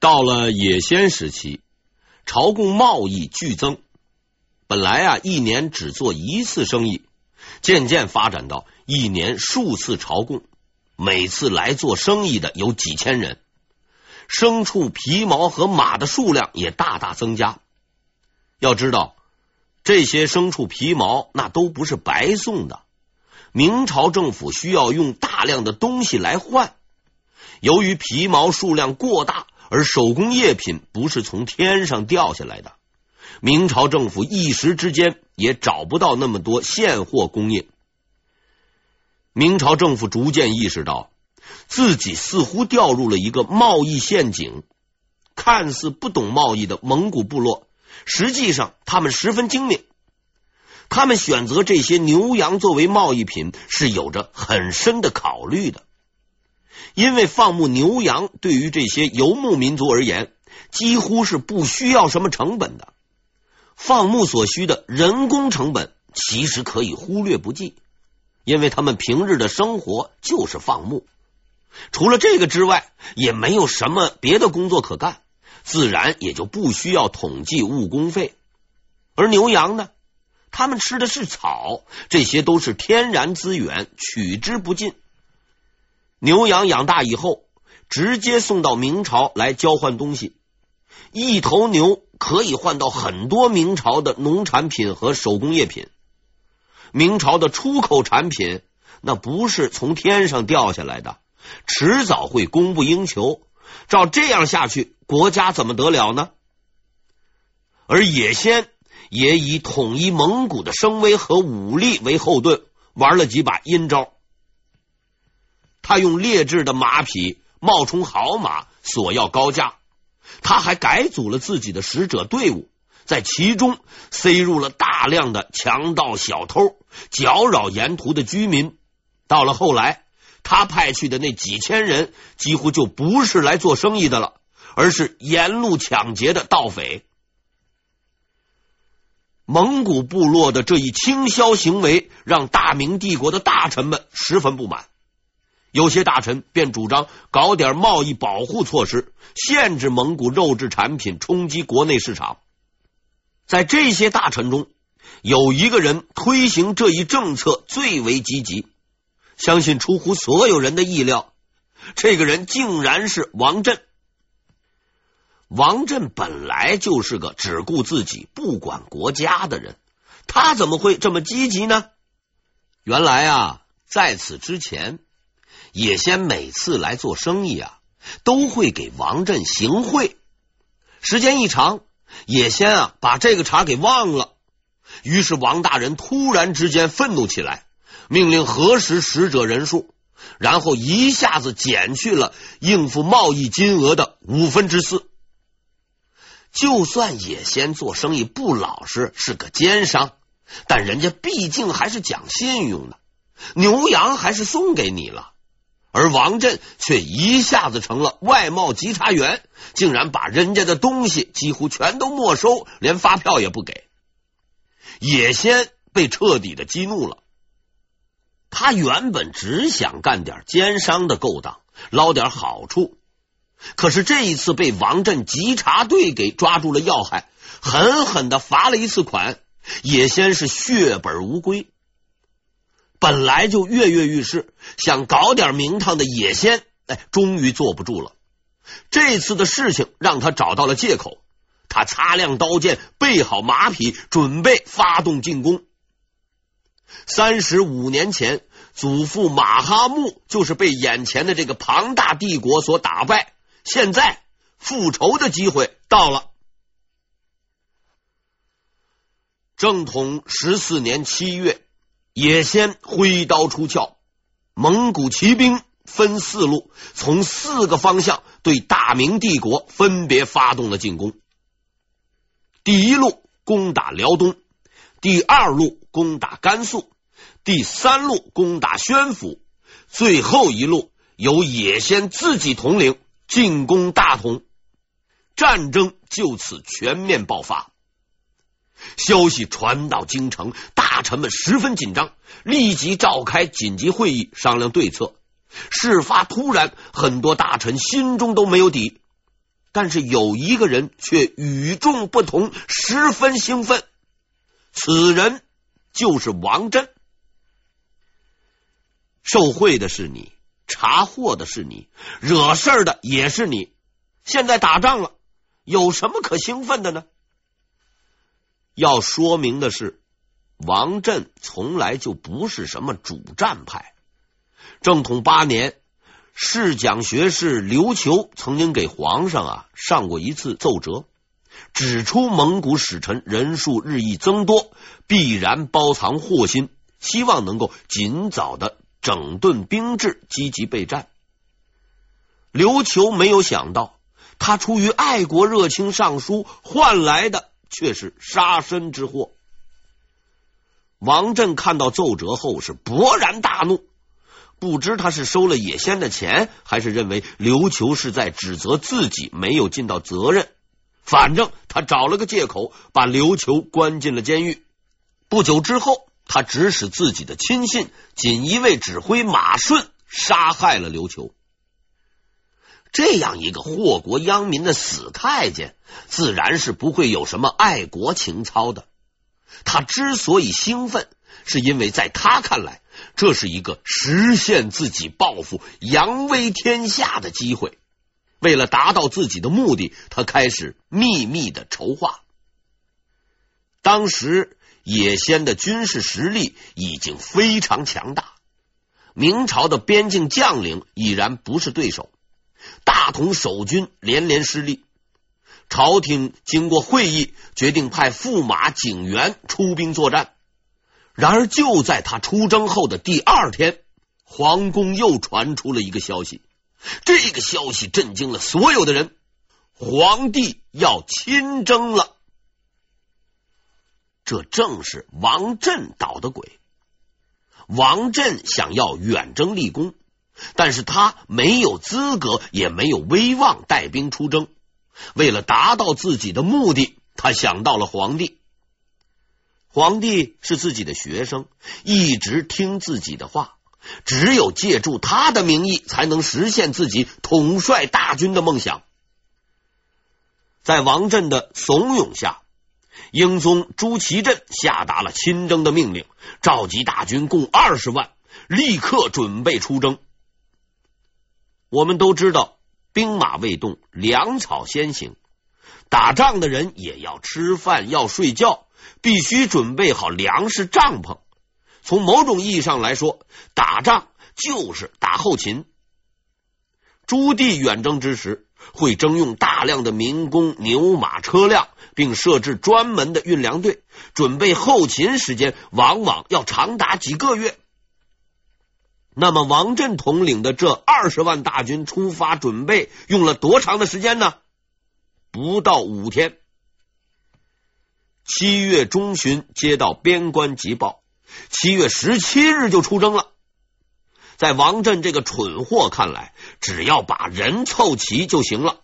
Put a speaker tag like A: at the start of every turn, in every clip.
A: 到了野先时期，朝贡贸易剧增，本来啊一年只做一次生意，渐渐发展到一年数次朝贡，每次来做生意的有几千人，牲畜、皮毛和马的数量也大大增加。要知道，这些牲畜皮毛那都不是白送的，明朝政府需要用大量的东西来换，由于皮毛数量过大。而手工业品不是从天上掉下来的，明朝政府一时之间也找不到那么多现货供应。明朝政府逐渐意识到，自己似乎掉入了一个贸易陷阱。看似不懂贸易的蒙古部落，实际上他们十分精明。他们选择这些牛羊作为贸易品，是有着很深的考虑的。因为放牧牛羊对于这些游牧民族而言，几乎是不需要什么成本的。放牧所需的人工成本其实可以忽略不计，因为他们平日的生活就是放牧，除了这个之外，也没有什么别的工作可干，自然也就不需要统计务工费。而牛羊呢，他们吃的是草，这些都是天然资源，取之不尽。牛羊养大以后，直接送到明朝来交换东西。一头牛可以换到很多明朝的农产品和手工业品。明朝的出口产品那不是从天上掉下来的，迟早会供不应求。照这样下去，国家怎么得了呢？而野仙也以统一蒙古的声威和武力为后盾，玩了几把阴招。他用劣质的马匹冒充好马索要高价，他还改组了自己的使者队伍，在其中塞入了大量的强盗小偷，搅扰沿途的居民。到了后来，他派去的那几千人几乎就不是来做生意的了，而是沿路抢劫的盗匪。蒙古部落的这一倾销行为，让大明帝国的大臣们十分不满。有些大臣便主张搞点贸易保护措施，限制蒙古肉质产品冲击国内市场。在这些大臣中，有一个人推行这一政策最为积极，相信出乎所有人的意料，这个人竟然是王振。王振本来就是个只顾自己不管国家的人，他怎么会这么积极呢？原来啊，在此之前。野先每次来做生意啊，都会给王振行贿。时间一长，野先啊把这个茬给忘了。于是王大人突然之间愤怒起来，命令核实使者人数，然后一下子减去了应付贸易金额的五分之四。就算野先做生意不老实，是个奸商，但人家毕竟还是讲信用的，牛羊还是送给你了。而王振却一下子成了外贸稽查员，竟然把人家的东西几乎全都没收，连发票也不给。野先被彻底的激怒了。他原本只想干点奸商的勾当，捞点好处，可是这一次被王振稽查队给抓住了要害，狠狠的罚了一次款，野先是血本无归。本来就跃跃欲试，想搞点名堂的野先，哎，终于坐不住了。这次的事情让他找到了借口，他擦亮刀剑，备好马匹，准备发动进攻。三十五年前，祖父马哈木就是被眼前的这个庞大帝国所打败，现在复仇的机会到了。正统十四年七月。野先挥刀出鞘，蒙古骑兵分四路，从四个方向对大明帝国分别发动了进攻。第一路攻打辽东，第二路攻打甘肃，第三路攻打宣府，最后一路由野先自己统领进攻大同。战争就此全面爆发。消息传到京城，大臣们十分紧张，立即召开紧急会议商量对策。事发突然，很多大臣心中都没有底。但是有一个人却与众不同，十分兴奋。此人就是王振。受贿的是你，查获的是你，惹事儿的也是你。现在打仗了，有什么可兴奋的呢？要说明的是，王振从来就不是什么主战派。正统八年，侍讲学士刘求曾经给皇上啊上过一次奏折，指出蒙古使臣人数日益增多，必然包藏祸心，希望能够尽早的整顿兵制，积极备战。刘求没有想到，他出于爱国热情上书，换来的却是杀身之祸。王振看到奏折后是勃然大怒。不知他是收了野仙的钱，还是认为刘求是在指责自己没有尽到责任。反正他找了个借口，把刘求关进了监狱。不久之后，他指使自己的亲信锦衣卫指挥马顺杀害了刘求。这样一个祸国殃民的死太监，自然是不会有什么爱国情操的。他之所以兴奋，是因为在他看来。这是一个实现自己抱负、扬威天下的机会。为了达到自己的目的，他开始秘密的筹划。当时野先的军事实力已经非常强大，明朝的边境将领已然不是对手，大同守军连连失利。朝廷经过会议，决定派驸马景元出兵作战。然而，就在他出征后的第二天，皇宫又传出了一个消息。这个消息震惊了所有的人：皇帝要亲征了。这正是王振捣的鬼。王振想要远征立功，但是他没有资格，也没有威望带兵出征。为了达到自己的目的，他想到了皇帝。皇帝是自己的学生，一直听自己的话，只有借助他的名义，才能实现自己统帅大军的梦想。在王振的怂恿下，英宗朱祁镇下达了亲征的命令，召集大军共二十万，立刻准备出征。我们都知道，兵马未动，粮草先行，打仗的人也要吃饭，要睡觉。必须准备好粮食、帐篷。从某种意义上来说，打仗就是打后勤。朱棣远征之时，会征用大量的民工、牛马、车辆，并设置专门的运粮队，准备后勤时间往往要长达几个月。那么，王振统领的这二十万大军出发准备用了多长的时间呢？不到五天。七月中旬接到边关急报，七月十七日就出征了。在王振这个蠢货看来，只要把人凑齐就行了。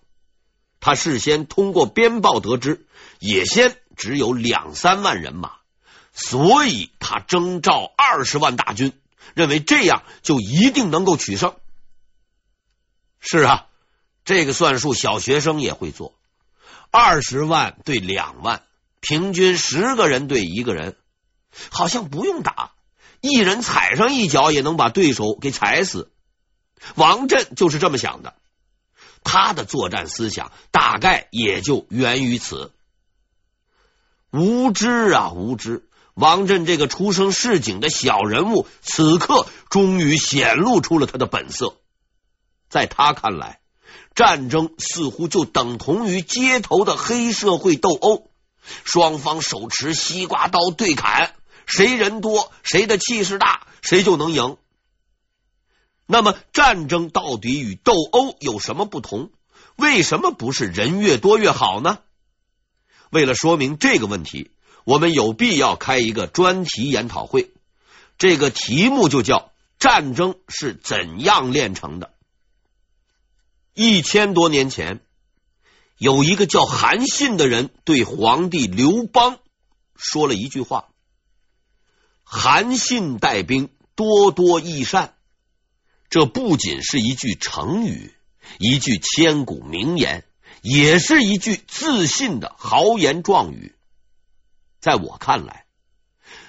A: 他事先通过边报得知，野先只有两三万人马，所以他征召二十万大军，认为这样就一定能够取胜。是啊，这个算术小学生也会做，二十万对两万。平均十个人对一个人，好像不用打，一人踩上一脚也能把对手给踩死。王震就是这么想的，他的作战思想大概也就源于此。无知啊，无知！王振这个出生市井的小人物，此刻终于显露出了他的本色。在他看来，战争似乎就等同于街头的黑社会斗殴。双方手持西瓜刀对砍，谁人多，谁的气势大，谁就能赢。那么，战争到底与斗殴有什么不同？为什么不是人越多越好呢？为了说明这个问题，我们有必要开一个专题研讨会。这个题目就叫“战争是怎样炼成的”。一千多年前。有一个叫韩信的人对皇帝刘邦说了一句话：“韩信带兵多多益善。”这不仅是一句成语，一句千古名言，也是一句自信的豪言壮语。在我看来，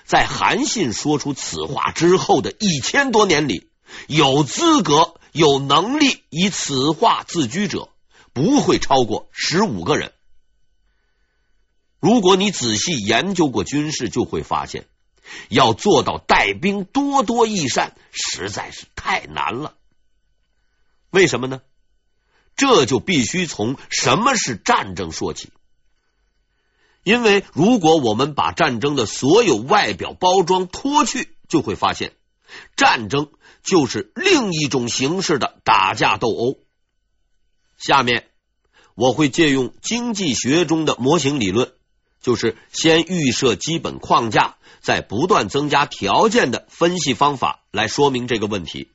A: 在韩信说出此话之后的一千多年里，有资格、有能力以此话自居者，不会超过十五个人。如果你仔细研究过军事，就会发现，要做到带兵多多益善，实在是太难了。为什么呢？这就必须从什么是战争说起。因为如果我们把战争的所有外表包装脱去，就会发现，战争就是另一种形式的打架斗殴。下面我会借用经济学中的模型理论，就是先预设基本框架，再不断增加条件的分析方法来说明这个问题。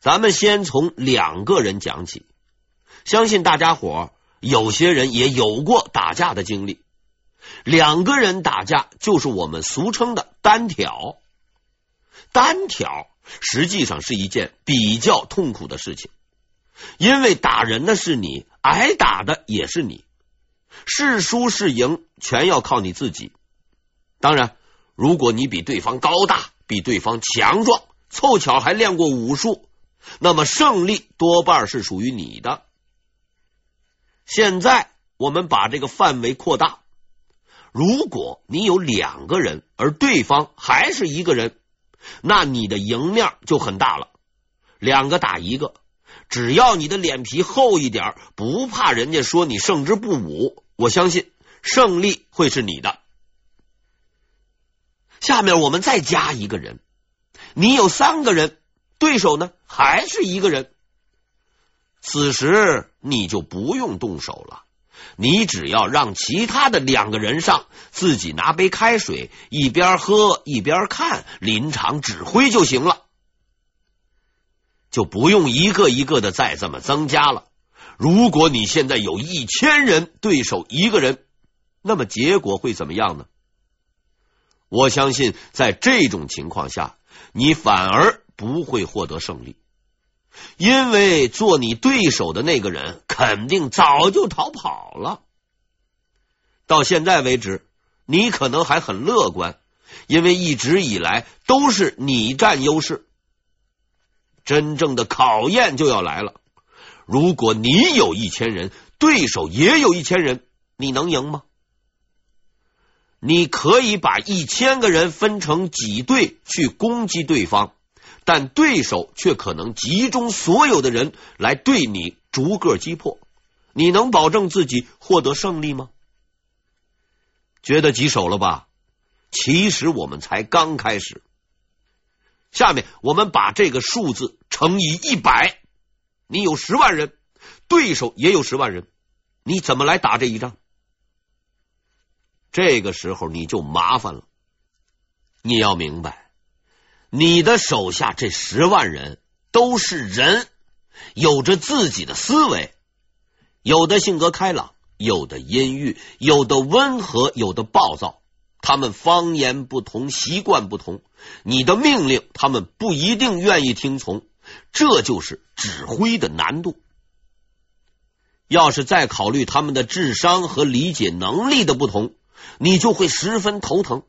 A: 咱们先从两个人讲起，相信大家伙有些人也有过打架的经历。两个人打架就是我们俗称的单挑。单挑实际上是一件比较痛苦的事情，因为打人的是你，挨打的也是你，是输是赢全要靠你自己。当然，如果你比对方高大，比对方强壮，凑巧还练过武术。那么胜利多半是属于你的。现在我们把这个范围扩大，如果你有两个人，而对方还是一个人，那你的赢面就很大了。两个打一个，只要你的脸皮厚一点，不怕人家说你胜之不武，我相信胜利会是你的。下面我们再加一个人，你有三个人。对手呢，还是一个人。此时你就不用动手了，你只要让其他的两个人上，自己拿杯开水，一边喝一边看，临场指挥就行了，就不用一个一个的再这么增加了。如果你现在有一千人，对手一个人，那么结果会怎么样呢？我相信，在这种情况下，你反而。不会获得胜利，因为做你对手的那个人肯定早就逃跑了。到现在为止，你可能还很乐观，因为一直以来都是你占优势。真正的考验就要来了，如果你有一千人，对手也有一千人，你能赢吗？你可以把一千个人分成几队去攻击对方。但对手却可能集中所有的人来对你逐个击破，你能保证自己获得胜利吗？觉得棘手了吧？其实我们才刚开始。下面我们把这个数字乘以一百，你有十万人，对手也有十万人，你怎么来打这一仗？这个时候你就麻烦了，你要明白。你的手下这十万人都是人，有着自己的思维，有的性格开朗，有的阴郁，有的温和，有的暴躁。他们方言不同，习惯不同，你的命令他们不一定愿意听从，这就是指挥的难度。要是再考虑他们的智商和理解能力的不同，你就会十分头疼。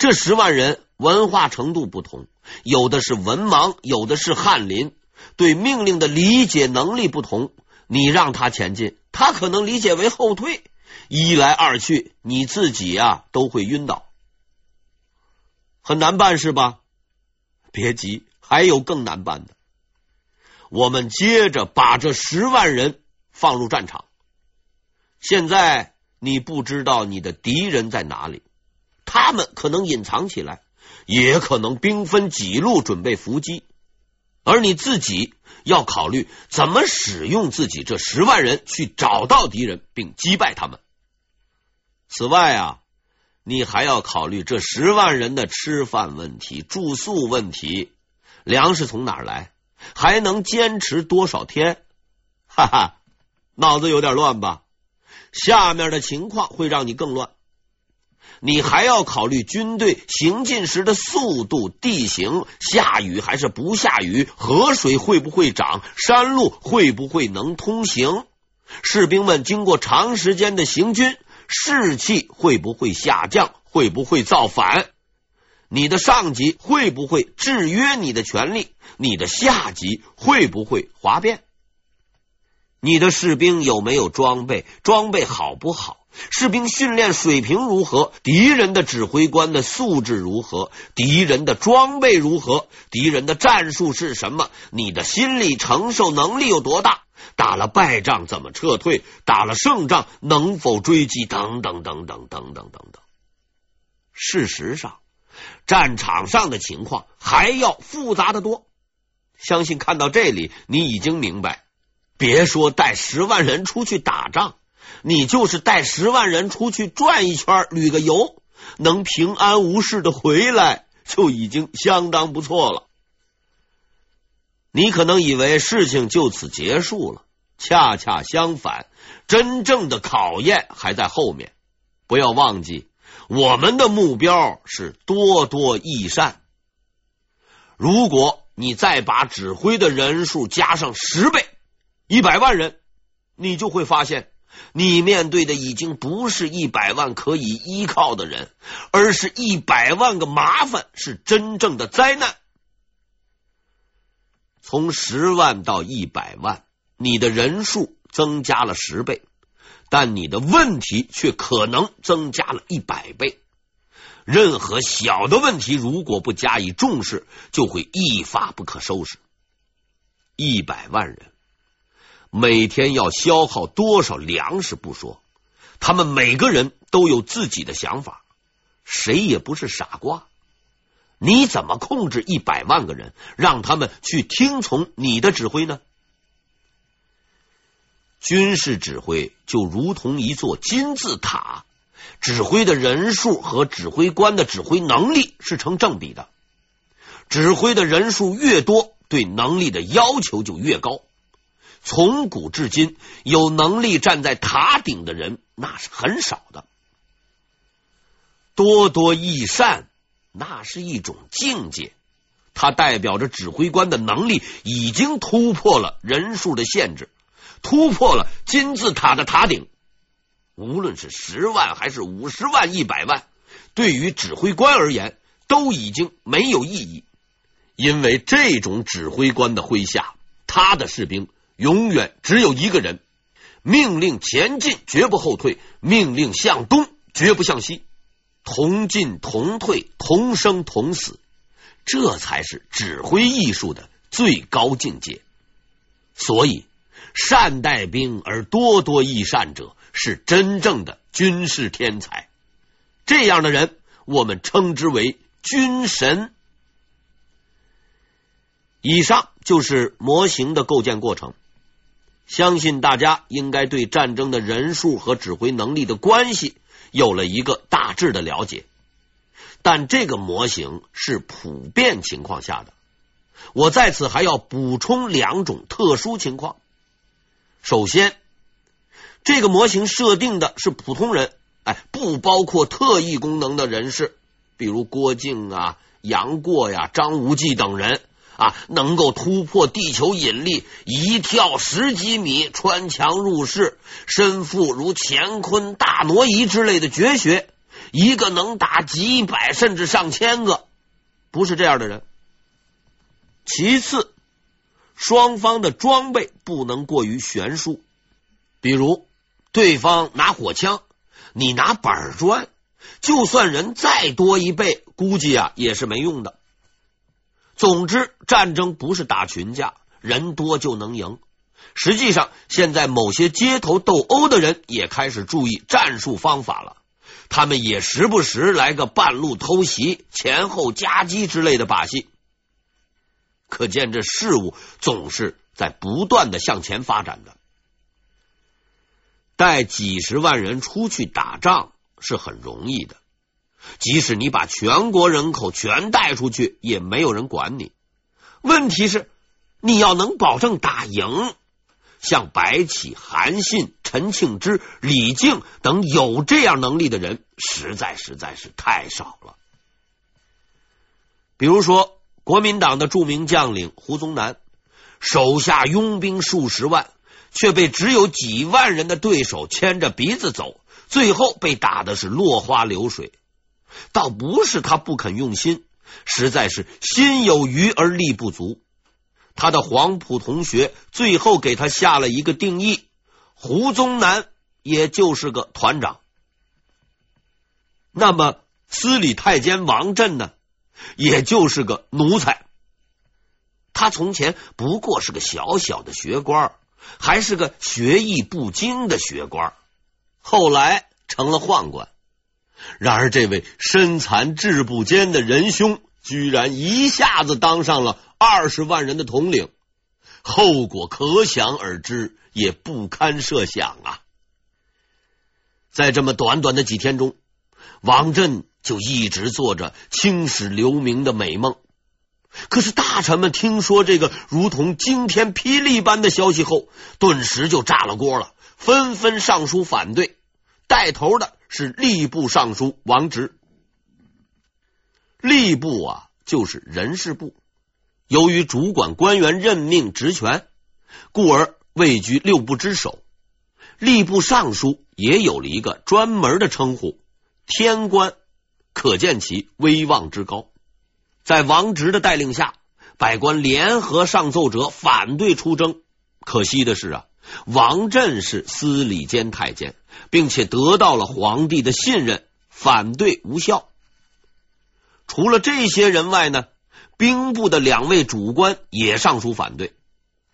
A: 这十万人。文化程度不同，有的是文盲，有的是翰林，对命令的理解能力不同。你让他前进，他可能理解为后退。一来二去，你自己呀都会晕倒，很难办是吧？别急，还有更难办的。我们接着把这十万人放入战场。现在你不知道你的敌人在哪里，他们可能隐藏起来。也可能兵分几路准备伏击，而你自己要考虑怎么使用自己这十万人去找到敌人并击败他们。此外啊，你还要考虑这十万人的吃饭问题、住宿问题，粮食从哪儿来，还能坚持多少天？哈哈，脑子有点乱吧？下面的情况会让你更乱。你还要考虑军队行进时的速度、地形、下雨还是不下雨、河水会不会涨、山路会不会能通行、士兵们经过长时间的行军，士气会不会下降、会不会造反。你的上级会不会制约你的权利？你的下级会不会哗变？你的士兵有没有装备？装备好不好？士兵训练水平如何？敌人的指挥官的素质如何？敌人的装备如何？敌人的战术是什么？你的心理承受能力有多大？打了败仗怎么撤退？打了胜仗能否追击？等等等等等等等等。事实上。战场上的情况还要复杂得多，相信看到这里，你已经明白。别说带十万人出去打仗，你就是带十万人出去转一圈、旅个游，能平安无事的回来，就已经相当不错了。你可能以为事情就此结束了，恰恰相反，真正的考验还在后面。不要忘记。我们的目标是多多益善。如果你再把指挥的人数加上十倍，一百万人，你就会发现，你面对的已经不是一百万可以依靠的人，而是一百万个麻烦，是真正的灾难。从十万到一百万，你的人数增加了十倍。但你的问题却可能增加了一百倍。任何小的问题，如果不加以重视，就会一发不可收拾。一百万人每天要消耗多少粮食不说，他们每个人都有自己的想法，谁也不是傻瓜。你怎么控制一百万个人，让他们去听从你的指挥呢？军事指挥就如同一座金字塔，指挥的人数和指挥官的指挥能力是成正比的。指挥的人数越多，对能力的要求就越高。从古至今，有能力站在塔顶的人那是很少的。多多益善，那是一种境界，它代表着指挥官的能力已经突破了人数的限制。突破了金字塔的塔顶，无论是十万还是五十万、一百万，对于指挥官而言都已经没有意义，因为这种指挥官的麾下，他的士兵永远只有一个人，命令前进绝不后退，命令向东绝不向西，同进同退，同生同死，这才是指挥艺术的最高境界。所以。善带兵而多多益善者，是真正的军事天才。这样的人，我们称之为军神。以上就是模型的构建过程。相信大家应该对战争的人数和指挥能力的关系有了一个大致的了解。但这个模型是普遍情况下的，我在此还要补充两种特殊情况。首先，这个模型设定的是普通人，哎，不包括特异功能的人士，比如郭靖啊、杨过呀、张无忌等人啊，能够突破地球引力，一跳十几米，穿墙入室，身负如乾坤大挪移之类的绝学，一个能打几百甚至上千个，不是这样的人。其次。双方的装备不能过于悬殊，比如对方拿火枪，你拿板砖，就算人再多一倍，估计啊也是没用的。总之，战争不是打群架，人多就能赢。实际上，现在某些街头斗殴的人也开始注意战术方法了，他们也时不时来个半路偷袭、前后夹击之类的把戏。可见这事物总是在不断的向前发展的。带几十万人出去打仗是很容易的，即使你把全国人口全带出去，也没有人管你。问题是，你要能保证打赢。像白起、韩信、陈庆之、李靖等有这样能力的人，实在实在是太少了。比如说，国民党的著名将领胡宗南，手下拥兵数十万，却被只有几万人的对手牵着鼻子走，最后被打的是落花流水。倒不是他不肯用心，实在是心有余而力不足。他的黄埔同学最后给他下了一个定义：胡宗南也就是个团长。那么司礼太监王震呢，也就是个奴才。他从前不过是个小小的学官，还是个学艺不精的学官，后来成了宦官。然而，这位身残志不坚的仁兄，居然一下子当上了二十万人的统领，后果可想而知，也不堪设想啊！在这么短短的几天中，王震就一直做着青史留名的美梦。可是，大臣们听说这个如同惊天霹雳般的消息后，顿时就炸了锅了，纷纷上书反对。带头的是吏部尚书王直。吏部啊，就是人事部，由于主管官员任命职权，故而位居六部之首。吏部尚书也有了一个专门的称呼——天官，可见其威望之高。在王直的带领下，百官联合上奏折反对出征。可惜的是啊，王震是司礼监太监。并且得到了皇帝的信任，反对无效。除了这些人外呢，兵部的两位主官也上书反对。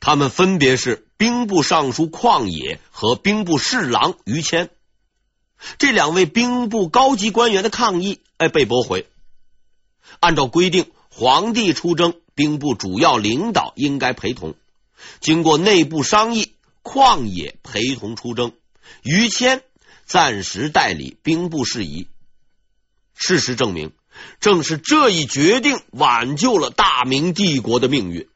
A: 他们分别是兵部尚书旷野和兵部侍郎于谦。这两位兵部高级官员的抗议，哎，被驳回。按照规定，皇帝出征，兵部主要领导应该陪同。经过内部商议，旷野陪同出征。于谦暂时代理兵部事宜。事实证明，正是这一决定挽救了大明帝国的命运。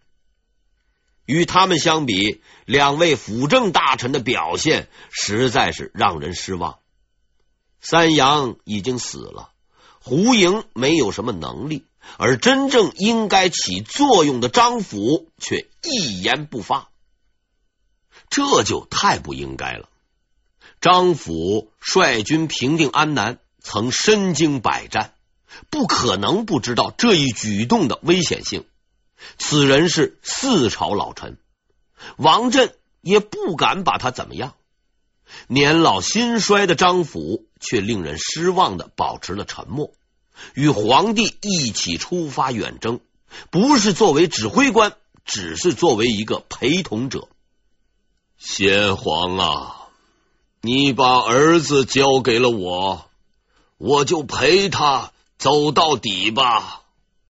A: 与他们相比，两位辅政大臣的表现实在是让人失望。三杨已经死了，胡营没有什么能力，而真正应该起作用的张辅却一言不发，这就太不应该了。张辅率军平定安南，曾身经百战，不可能不知道这一举动的危险性。此人是四朝老臣，王振也不敢把他怎么样。年老心衰的张辅却令人失望的保持了沉默，与皇帝一起出发远征，不是作为指挥官，只是作为一个陪同者。先皇啊！你把儿子交给了我，我就陪他走到底吧。